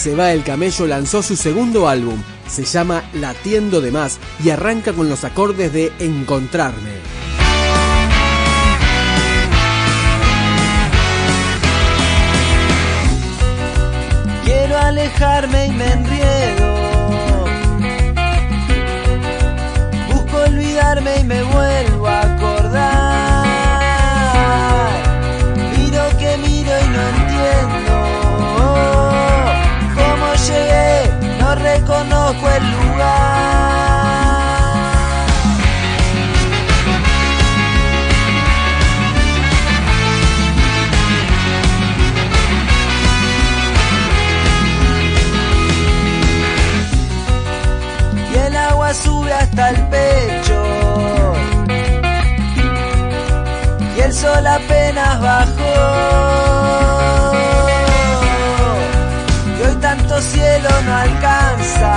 Se va el camello lanzó su segundo álbum, se llama Latiendo de Más y arranca con los acordes de Encontrarme. Quiero alejarme y me enriedo. Busco olvidarme y me vuelvo tanto cielo no alcanza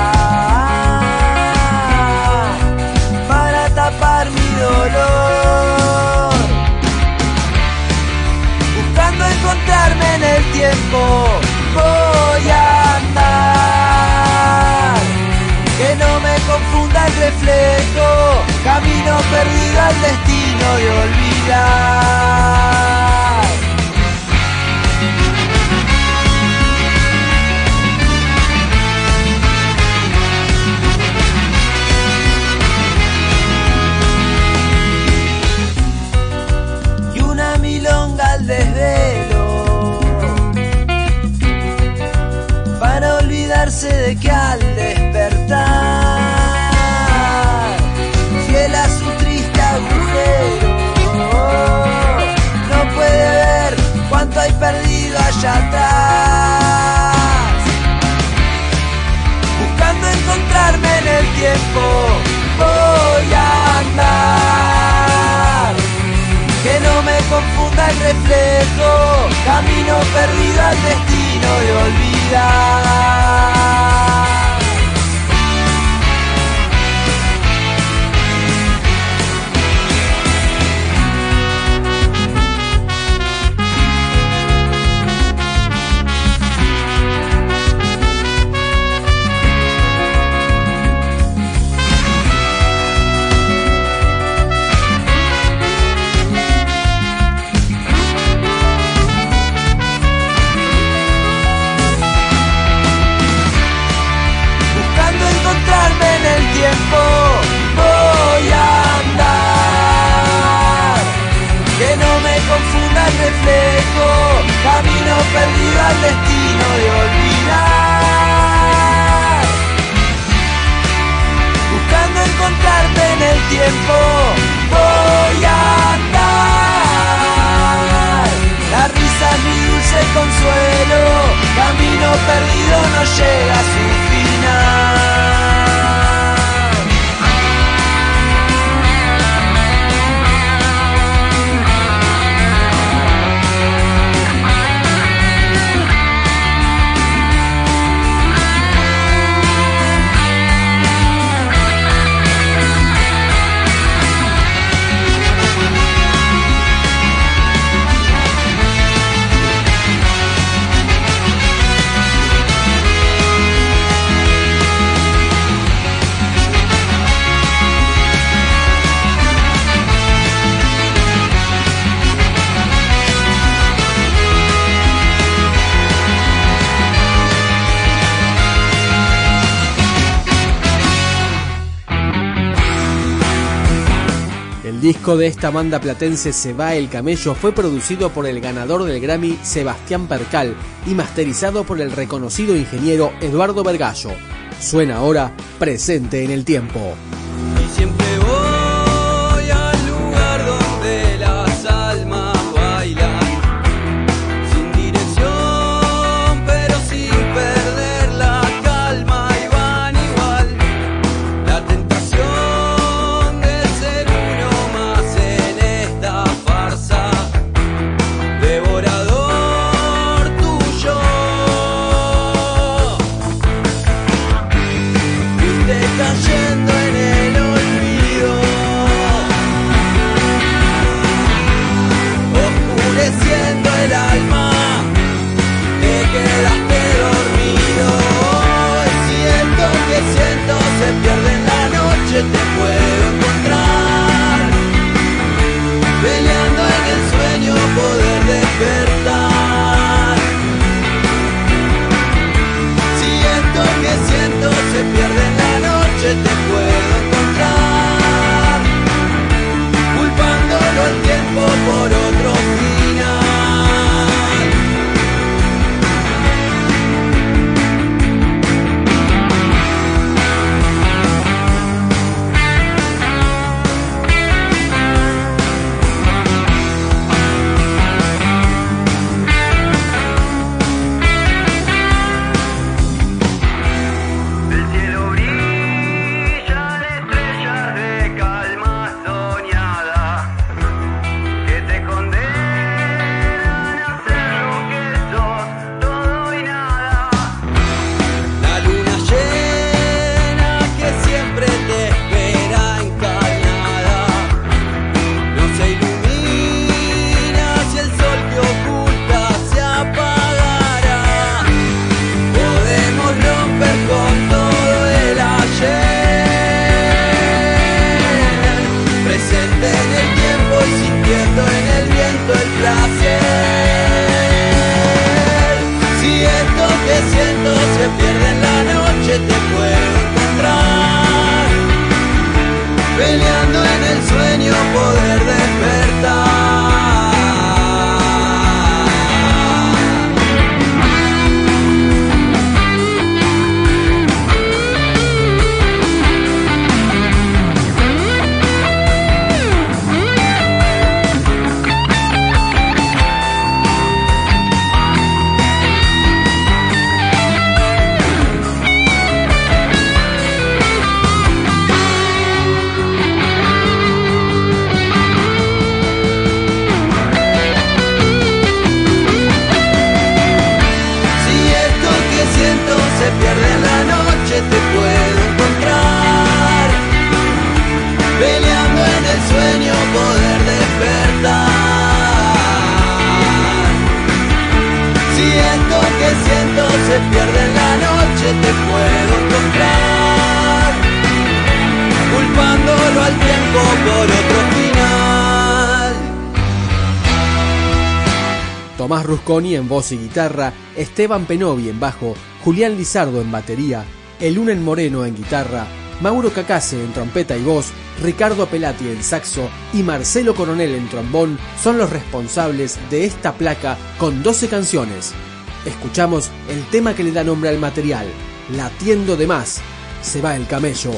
para tapar mi dolor. Buscando encontrarme en el tiempo, voy a andar. Que no me confunda el reflejo, camino perdido al destino de olvidar. Camino perdido al destino de olvidar. Disco de esta banda platense Se va el camello fue producido por el ganador del Grammy Sebastián Percal y masterizado por el reconocido ingeniero Eduardo Vergallo. Suena ahora presente en el tiempo. siento se pierde en la noche, te puedo encontrar, culpándolo al tiempo por otro final. Tomás Rusconi en voz y guitarra, Esteban Penovi en bajo, Julián Lizardo en batería, El Lunen Moreno en guitarra, Mauro Cacase en trompeta y voz, Ricardo Pelati en saxo y Marcelo Coronel en trombón son los responsables de esta placa con 12 canciones Escuchamos el tema que le da nombre al material, Latiendo de más, se va el camello.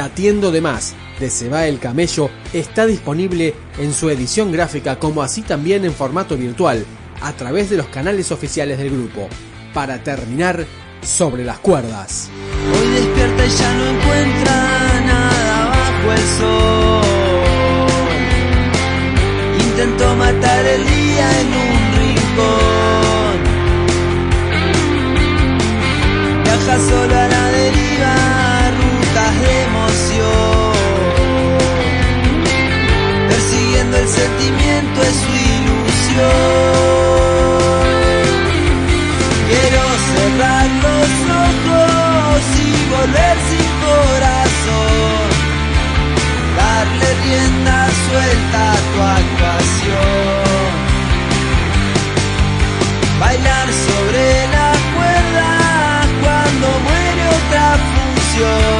Latiendo de más, de Se va el camello, está disponible en su edición gráfica como así también en formato virtual, a través de los canales oficiales del grupo. Para terminar, sobre las cuerdas. Hoy despierta y ya no encuentra nada bajo el sol. Intentó matar el día en un rincón. show